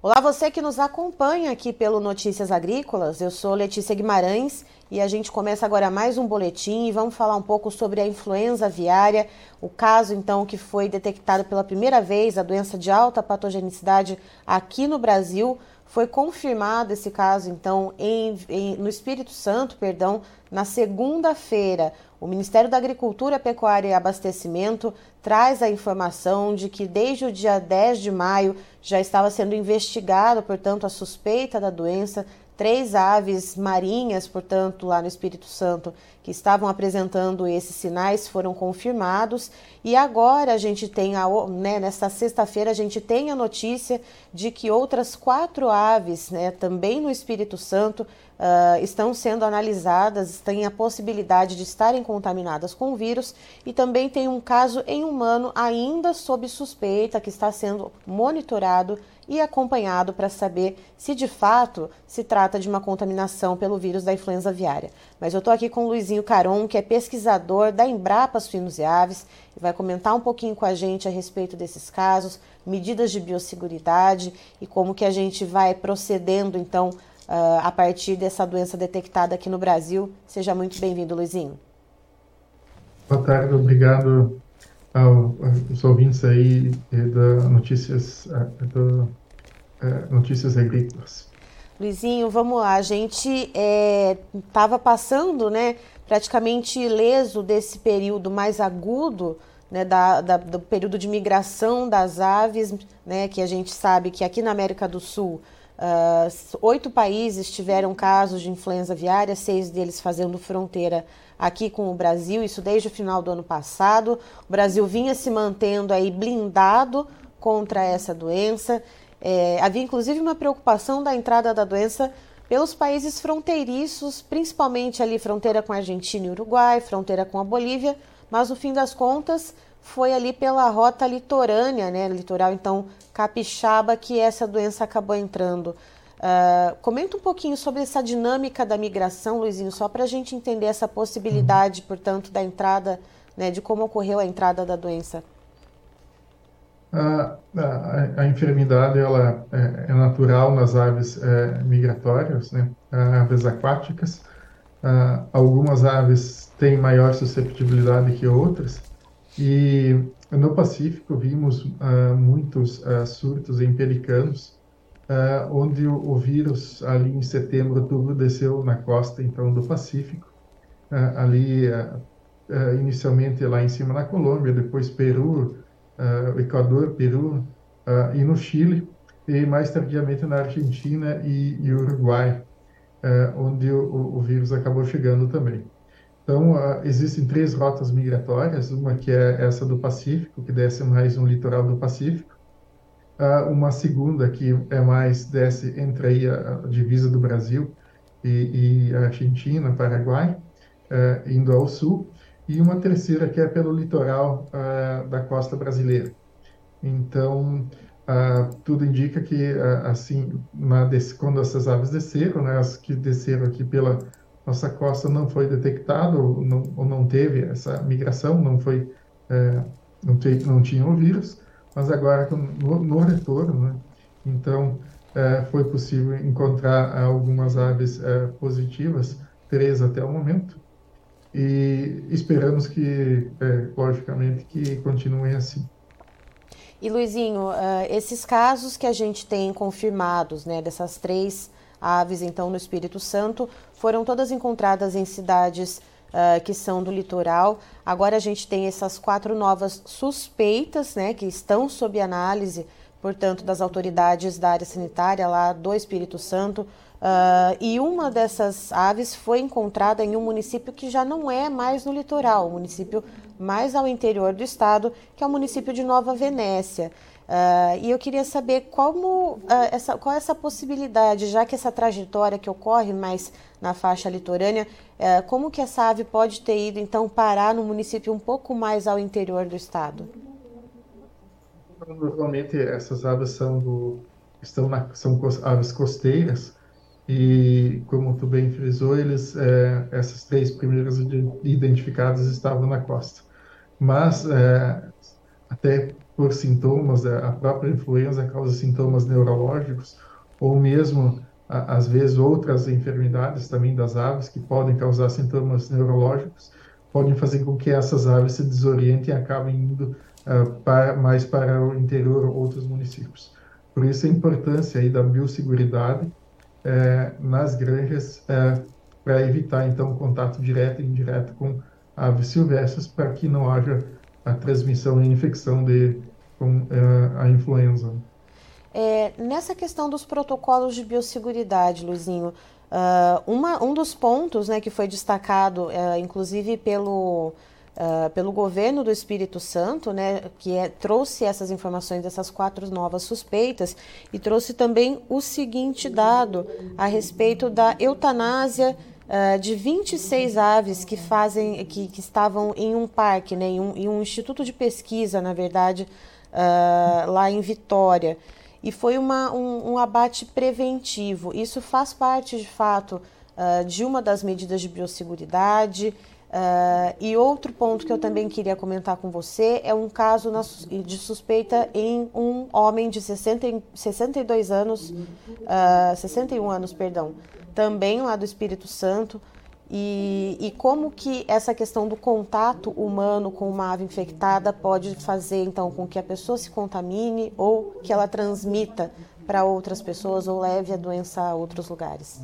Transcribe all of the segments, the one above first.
Olá, você que nos acompanha aqui pelo Notícias Agrícolas. Eu sou Letícia Guimarães e a gente começa agora mais um boletim e vamos falar um pouco sobre a influenza aviária, o caso então que foi detectado pela primeira vez a doença de alta patogenicidade aqui no Brasil. Foi confirmado esse caso então em, em, no Espírito Santo, perdão, na segunda-feira. O Ministério da Agricultura, Pecuária e Abastecimento traz a informação de que desde o dia 10 de maio já estava sendo investigado, portanto, a suspeita da doença. Três aves marinhas, portanto, lá no Espírito Santo, que estavam apresentando esses sinais foram confirmados. E agora a gente tem, a, né, nesta sexta-feira, a gente tem a notícia de que outras quatro aves, né, também no Espírito Santo, uh, estão sendo analisadas, têm a possibilidade de estarem contaminadas com o vírus e também tem um caso em humano ainda sob suspeita que está sendo monitorado e acompanhado para saber se de fato se trata de uma contaminação pelo vírus da influenza aviária. Mas eu estou aqui com o Luizinho Caron, que é pesquisador da Embrapa Suínos e Aves, e vai comentar um pouquinho com a gente a respeito desses casos, medidas de biosseguridade e como que a gente vai procedendo então uh, a partir dessa doença detectada aqui no Brasil. Seja muito bem-vindo, Luizinho. Boa tarde, obrigado ao, aos ouvintes aí da Notícias, do, é, Notícias Agrícolas. Luizinho, vamos lá. A gente estava é, passando, né, praticamente ileso desse período mais agudo, né, da, da, do período de migração das aves, né, que a gente sabe que aqui na América do Sul Uh, oito países tiveram casos de influenza aviária, seis deles fazendo fronteira aqui com o Brasil, isso desde o final do ano passado. O Brasil vinha se mantendo aí blindado contra essa doença. É, havia inclusive uma preocupação da entrada da doença pelos países fronteiriços, principalmente ali fronteira com a Argentina e Uruguai, fronteira com a Bolívia, mas no fim das contas foi ali pela rota litorânea, né, litoral então capixaba, que essa doença acabou entrando. Uh, comenta um pouquinho sobre essa dinâmica da migração, Luizinho, só para a gente entender essa possibilidade, portanto, da entrada, né, de como ocorreu a entrada da doença. A, a, a enfermidade ela é, é, natural nas aves é, migratórias, né, aves aquáticas. Uh, algumas aves têm maior susceptibilidade que outras, e no Pacífico vimos uh, muitos uh, surtos em pelicanos, uh, onde o, o, vírus ali em setembro, outubro desceu na costa então do Pacífico, ali inicialmente lá em cima na Colômbia, depois Peru, Equador, Peru e no Chile e mais tardiamente na Argentina e, e Uruguai, onde o, o vírus acabou chegando também. Então, uh, existem três rotas migratórias, uma que é essa do Pacífico, que desce mais no litoral do Pacífico, uh, uma segunda que é mais desce entre aí a, a divisa do Brasil e, e Argentina, Paraguai, uh, indo ao sul, e uma terceira que é pelo litoral da costa brasileira. Então, tudo indica que, assim, quando essas aves desceram, né, as que desceram aqui pela nossa costa não foi detectado ou não, ou não teve essa migração, não foi é, não, te, não tinha o vírus, mas agora no, no retorno, né? então é, foi possível encontrar algumas aves é, positivas, três até o momento, e esperamos que, é, logicamente, que continuem assim. E Luizinho, uh, esses casos que a gente tem confirmados, né, dessas três aves, então, no Espírito Santo, foram todas encontradas em cidades uh, que são do litoral. Agora a gente tem essas quatro novas suspeitas, né, que estão sob análise, portanto, das autoridades da área sanitária lá do Espírito Santo. Uh, e uma dessas aves foi encontrada em um município que já não é mais no litoral, um município mais ao interior do estado, que é o município de Nova Venécia. Uh, e eu queria saber como, uh, essa, qual é essa possibilidade, já que essa trajetória que ocorre mais na faixa litorânea, uh, como que essa ave pode ter ido então parar no município um pouco mais ao interior do estado? Normalmente essas aves são, do, estão na, são aves costeiras e como tu bem frisou, eles, é, essas três primeiras identificadas estavam na costa. Mas é, até por sintomas, a própria influenza causa sintomas neurológicos, ou mesmo, às vezes, outras enfermidades também das aves que podem causar sintomas neurológicos, podem fazer com que essas aves se desorientem e acabem indo uh, para, mais para o interior ou outros municípios. Por isso a importância aí da biosseguridade eh, nas granjas eh, para evitar então contato direto e indireto com aves silvestres para que não haja a transmissão e infecção de, com uh, a influenza. É, nessa questão dos protocolos de biosseguridade, Luizinho, uh, uma, um dos pontos né, que foi destacado, uh, inclusive pelo, uh, pelo governo do Espírito Santo, né, que é, trouxe essas informações dessas quatro novas suspeitas e trouxe também o seguinte dado a respeito da eutanásia Uh, de 26 aves que fazem que, que estavam em um parque, né, em, um, em um instituto de pesquisa, na verdade, uh, lá em Vitória. E foi uma, um, um, abate preventivo. Isso faz parte, de fato, uh, de uma das medidas de biosseguridade. Uh, e outro ponto que eu também queria comentar com você é um caso na, de suspeita em um homem de 60, 62 anos, uh, 61 anos, perdão, também lá do Espírito Santo, e, e, como que essa questão do contato humano com uma ave infectada pode fazer então com que a pessoa se contamine ou que ela transmita para outras pessoas ou leve a doença a outros lugares?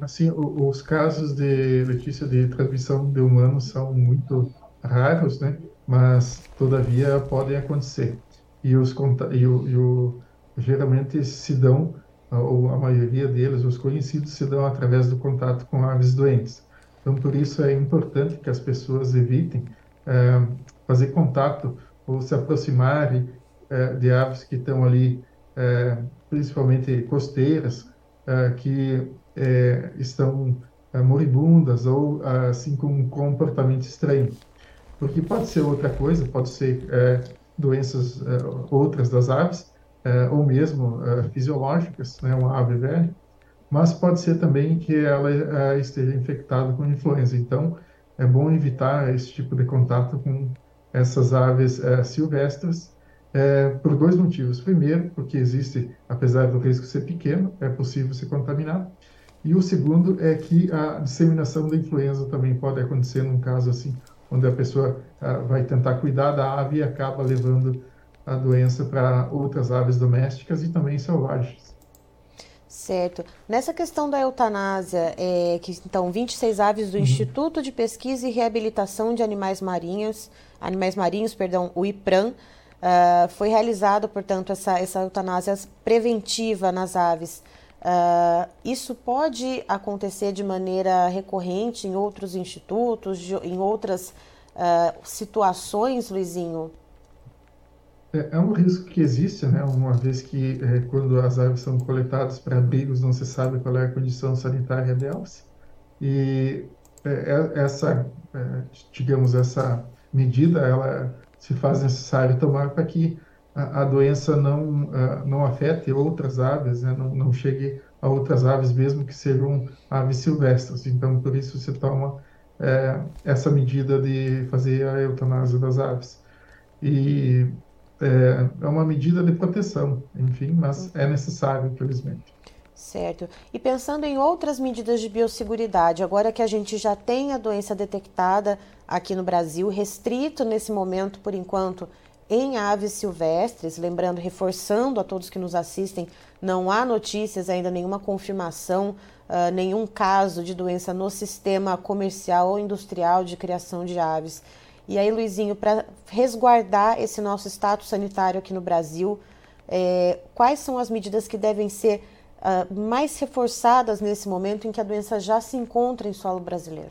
Assim, os casos de Letícia de transmissão de humanos são muito raros, né? Mas todavia podem acontecer. E os e o, e o geralmente se dão ou a maioria deles, os conhecidos, se dão através do contato com aves doentes. Então, por isso é importante que as pessoas evitem é, fazer contato ou se aproximarem é, de aves que estão ali, é, principalmente costeiras, que estão moribundas ou assim com um comportamento estranho. Porque pode ser outra coisa, pode ser doenças outras das aves, é, ou mesmo é, fisiológicas, né, uma ave velha, mas pode ser também que ela é, esteja infectada com influenza. Então, é bom evitar esse tipo de contato com essas aves silvestres é, por dois motivos. Primeiro, porque existe, apesar do risco ser pequeno, é possível se contaminar. E o segundo é que a disseminação da influenza também pode acontecer num caso assim, onde a pessoa ah, vai tentar cuidar da ave e acaba levando a doença para outras aves domésticas e também selvagens. Certo. Nessa questão da eutanásia, é, que então 26 aves do uhum. Instituto de Pesquisa e Reabilitação de Animais Marinhos, Animais Marinhos, perdão, o IPRAM, uh, foi realizado, portanto, essa, essa eutanásia preventiva nas aves. Uh, isso pode acontecer de maneira recorrente em outros institutos, de, em outras uh, situações, Luizinho? É, é um risco que existe, né? Uma vez que é, quando as aves são coletadas para abrigos não se sabe qual é a condição sanitária delas e é, é essa, é, digamos, essa medida ela se faz necessário tomar para que a, a doença não não afete outras aves, né? não, não chegue a outras aves mesmo que sejam aves silvestres. Então por isso se toma é, essa medida de fazer a eutanásia das aves. E é, é uma medida de proteção, enfim, mas é necessário, infelizmente. Certo. E pensando em outras medidas de biosseguridade, agora que a gente já tem a doença detectada aqui no Brasil, restrito nesse momento, por enquanto, em aves silvestres, lembrando, reforçando a todos que nos assistem, não há notícias ainda, nenhuma confirmação, uh, nenhum caso de doença no sistema comercial ou industrial de criação de aves. E aí, Luizinho, para resguardar esse nosso status sanitário aqui no Brasil, é, quais são as medidas que devem ser uh, mais reforçadas nesse momento em que a doença já se encontra em solo brasileiro?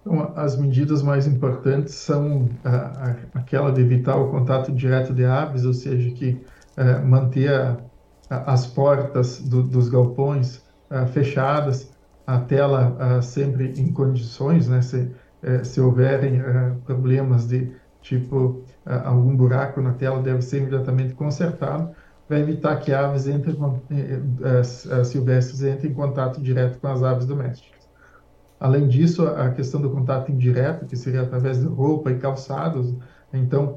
Então, as medidas mais importantes são a, a, aquela de evitar o contato direto de aves, ou seja, que uh, manter a, as portas do, dos galpões uh, fechadas, a tela sempre em condições, né? Se, eh, se houverem eh, problemas de tipo eh, algum buraco na tela, deve ser imediatamente consertado para evitar que aves entrem, silvestres entrem em contato direto com as aves domésticas. Além disso, a questão do contato indireto, que seria através de roupa e calçados, Então,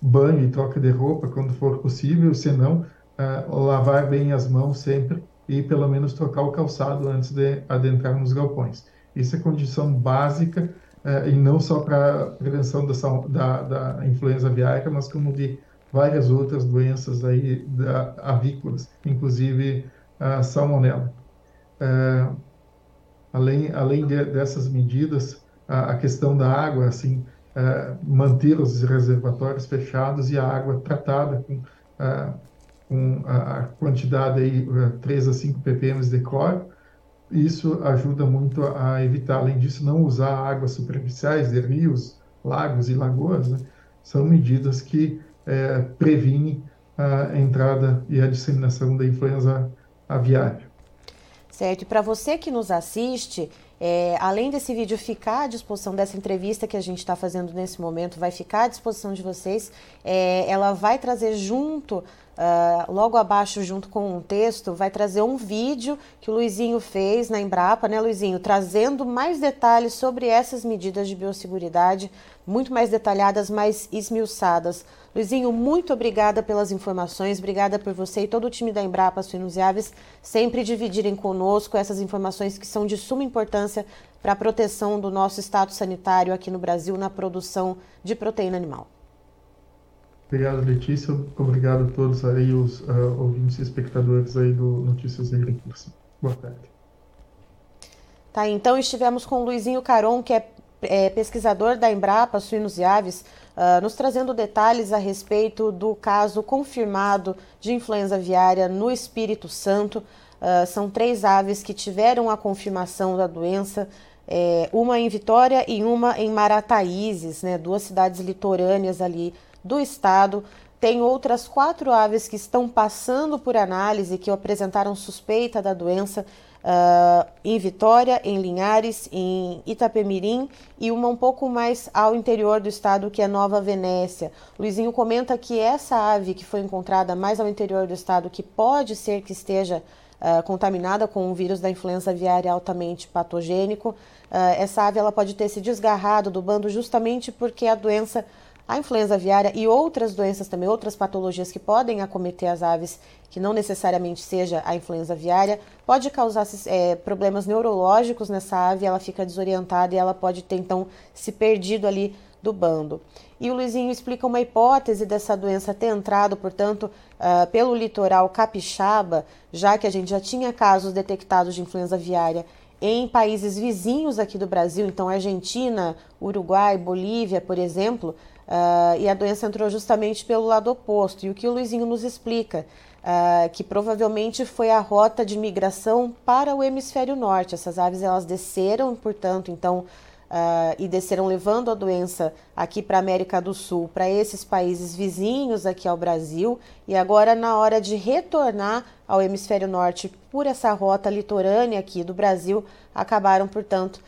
banho e troca de roupa quando for possível, se não, uh, lavar bem as mãos sempre e pelo menos trocar o calçado antes de adentrar nos galpões. Isso é condição básica uh, e não só para prevenção da, da, da, influenza aviária, mas como de várias outras doenças aí da, avícolas, inclusive a salmonela. além além de, dessas medidas, a, a questão da água, assim, uh, manter os reservatórios fechados e a água tratada com, com a quantidade aí, uh, 3 a 5 ppm de cloro. Isso ajuda muito a evitar, além disso, não usar águas superficiais de rios, lagos e lagoas. Né? São medidas que uh, previnem a entrada e a disseminação da influenza aviária. Certo. E para você que nos assiste, é, além desse vídeo ficar à disposição dessa entrevista que a gente está fazendo nesse momento, vai ficar à disposição de vocês. É, ela vai trazer junto, uh, logo abaixo, junto com um texto, vai trazer um vídeo que o Luizinho fez na Embrapa, né, Luizinho? Trazendo mais detalhes sobre essas medidas de biosseguridade, muito mais detalhadas, mais esmiuçadas. Luizinho, muito obrigada pelas informações, obrigada por você e todo o time da Embrapa Suínos e Aves sempre dividirem conosco essas informações que são de suma importância para a proteção do nosso estado sanitário aqui no Brasil na produção de proteína animal. Obrigado, Letícia. Obrigado a todos aí, os uh, ouvintes e espectadores aí do Notícias Agrícolas. Boa tarde. Tá, então estivemos com o Luizinho Caron, que é, é pesquisador da Embrapa Suínos e Aves, uh, nos trazendo detalhes a respeito do caso confirmado de influenza aviária no Espírito Santo. Uh, são três aves que tiveram a confirmação da doença, é, uma em Vitória e uma em Marataízes, né, duas cidades litorâneas ali do estado. Tem outras quatro aves que estão passando por análise, que apresentaram suspeita da doença uh, em Vitória, em Linhares, em Itapemirim e uma um pouco mais ao interior do estado, que é Nova Venécia. Luizinho comenta que essa ave que foi encontrada mais ao interior do estado, que pode ser que esteja uh, contaminada com o vírus da influenza aviária altamente patogênico, uh, essa ave ela pode ter se desgarrado do bando justamente porque a doença a influenza aviária e outras doenças também, outras patologias que podem acometer as aves, que não necessariamente seja a influenza aviária, pode causar é, problemas neurológicos nessa ave, ela fica desorientada e ela pode ter então se perdido ali do bando. E o Luizinho explica uma hipótese dessa doença ter entrado, portanto, uh, pelo litoral capixaba, já que a gente já tinha casos detectados de influenza aviária em países vizinhos aqui do Brasil, então Argentina, Uruguai, Bolívia, por exemplo, uh, e a doença entrou justamente pelo lado oposto. E o que o Luizinho nos explica, uh, que provavelmente foi a rota de migração para o hemisfério norte. Essas aves elas desceram, portanto, então Uh, e desceram levando a doença aqui para a América do Sul, para esses países vizinhos aqui ao Brasil, e agora na hora de retornar ao hemisfério norte por essa rota litorânea aqui do Brasil, acabaram, portanto,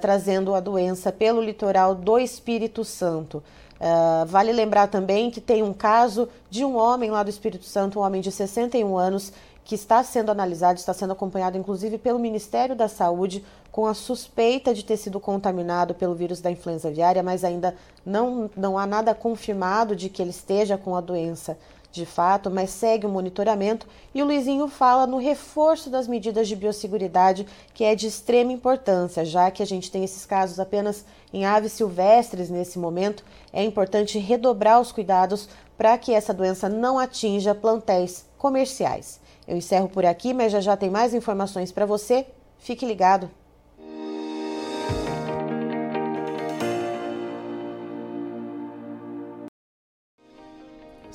trazendo a doença pelo litoral do Espírito Santo. Uh, vale lembrar também que tem um caso de um homem lá do Espírito Santo, um homem de 61 anos, que está sendo analisado, está sendo acompanhado inclusive pelo Ministério da Saúde, com a suspeita de ter sido contaminado pelo vírus da influenza aviária, mas ainda não, não há nada confirmado de que ele esteja com a doença de fato, mas segue o monitoramento e o Luizinho fala no reforço das medidas de biosseguridade, que é de extrema importância, já que a gente tem esses casos apenas em aves silvestres nesse momento, é importante redobrar os cuidados para que essa doença não atinja plantéis comerciais. Eu encerro por aqui, mas já já tem mais informações para você. Fique ligado.